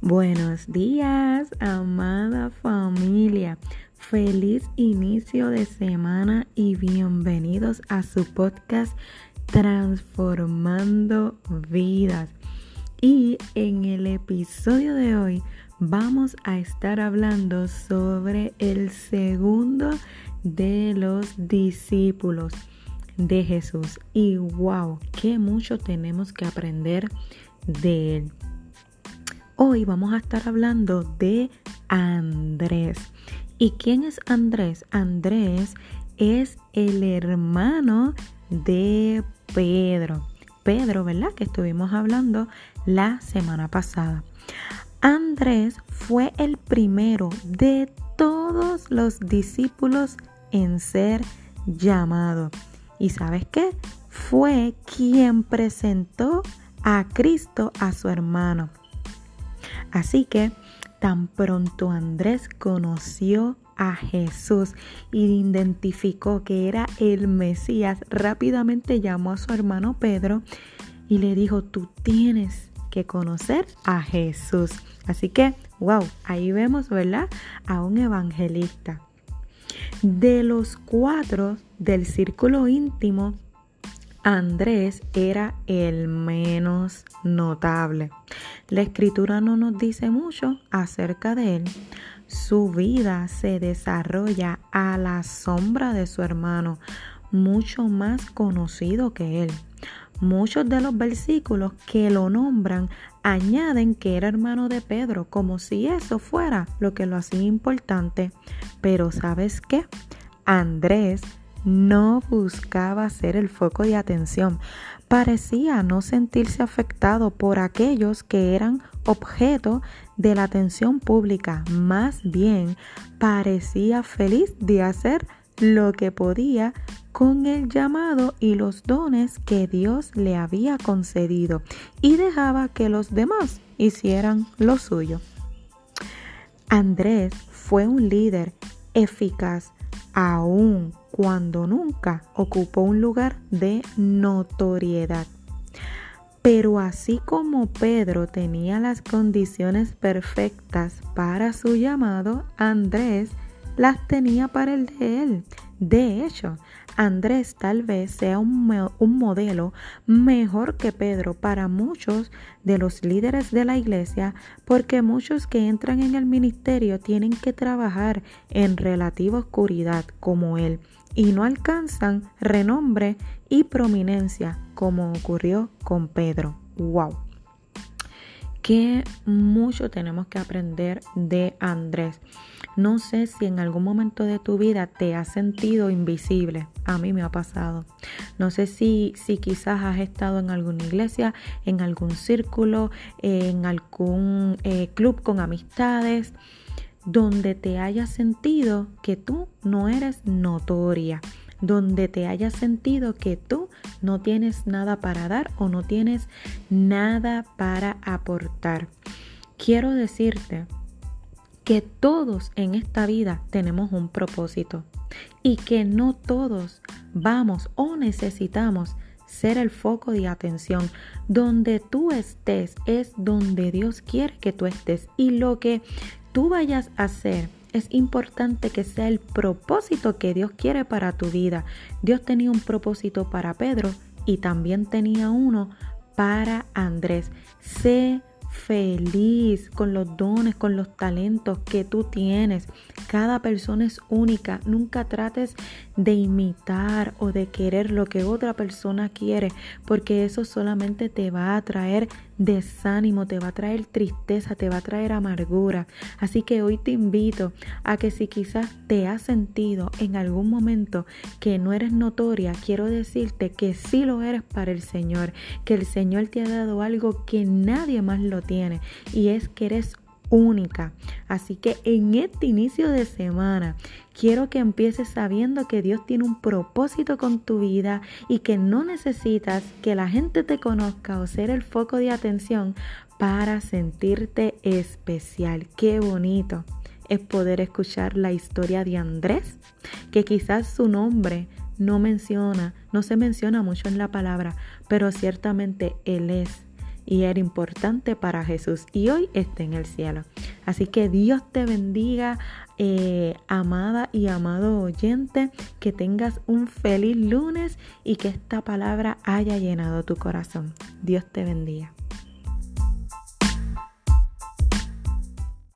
Buenos días, amada familia. Feliz inicio de semana y bienvenidos a su podcast Transformando Vidas. Y en el episodio de hoy vamos a estar hablando sobre el segundo de los discípulos de Jesús. Y wow, qué mucho tenemos que aprender de él. Hoy vamos a estar hablando de Andrés. ¿Y quién es Andrés? Andrés es el hermano de Pedro. Pedro, ¿verdad? Que estuvimos hablando la semana pasada. Andrés fue el primero de todos los discípulos en ser llamado. ¿Y sabes qué? Fue quien presentó a Cristo a su hermano. Así que tan pronto Andrés conoció a Jesús y identificó que era el Mesías, rápidamente llamó a su hermano Pedro y le dijo, tú tienes que conocer a Jesús. Así que, wow, ahí vemos, ¿verdad? A un evangelista. De los cuatro del círculo íntimo, Andrés era el menos notable. La escritura no nos dice mucho acerca de él. Su vida se desarrolla a la sombra de su hermano, mucho más conocido que él. Muchos de los versículos que lo nombran añaden que era hermano de Pedro, como si eso fuera lo que lo hacía importante. Pero ¿sabes qué? Andrés no buscaba ser el foco de atención. Parecía no sentirse afectado por aquellos que eran objeto de la atención pública. Más bien, parecía feliz de hacer lo que podía con el llamado y los dones que Dios le había concedido y dejaba que los demás hicieran lo suyo. Andrés fue un líder eficaz aún cuando nunca ocupó un lugar de notoriedad. Pero así como Pedro tenía las condiciones perfectas para su llamado, Andrés las tenía para el de él. De hecho, Andrés tal vez sea un, modelo mejor que Pedro para muchos de los líderes de la iglesia, porque muchos que entran en el ministerio tienen que trabajar en relativa oscuridad como él y no alcanzan renombre y prominencia como ocurrió con Pedro. ¡Wow! que mucho tenemos que aprender de Andrés. No sé si en algún momento de tu vida te has sentido invisible. A mí me ha pasado. No sé si, si quizás has estado en alguna iglesia, en algún círculo, en algún eh, club con amistades, donde te hayas sentido que tú no eres notoria donde te hayas sentido que tú no tienes nada para dar o no tienes nada para aportar. Quiero decirte que todos en esta vida tenemos un propósito y que no todos vamos o necesitamos ser el foco de atención. Donde tú estés es donde Dios quiere que tú estés y lo que tú vayas a hacer es importante que sea el propósito que Dios quiere para tu vida. Dios tenía un propósito para Pedro y también tenía uno para Andrés. Sé feliz con los dones, con los talentos que tú tienes. Cada persona es única. Nunca trates de imitar o de querer lo que otra persona quiere, porque eso solamente te va a traer desánimo, te va a traer tristeza, te va a traer amargura. Así que hoy te invito a que si quizás te has sentido en algún momento que no eres notoria, quiero decirte que sí lo eres para el Señor, que el Señor te ha dado algo que nadie más lo tiene y es que eres única. Así que en este inicio de semana quiero que empieces sabiendo que Dios tiene un propósito con tu vida y que no necesitas que la gente te conozca o ser el foco de atención para sentirte especial. Qué bonito es poder escuchar la historia de Andrés, que quizás su nombre no menciona, no se menciona mucho en la palabra, pero ciertamente él es y era importante para Jesús y hoy está en el cielo. Así que Dios te bendiga, eh, amada y amado oyente, que tengas un feliz lunes y que esta palabra haya llenado tu corazón. Dios te bendiga.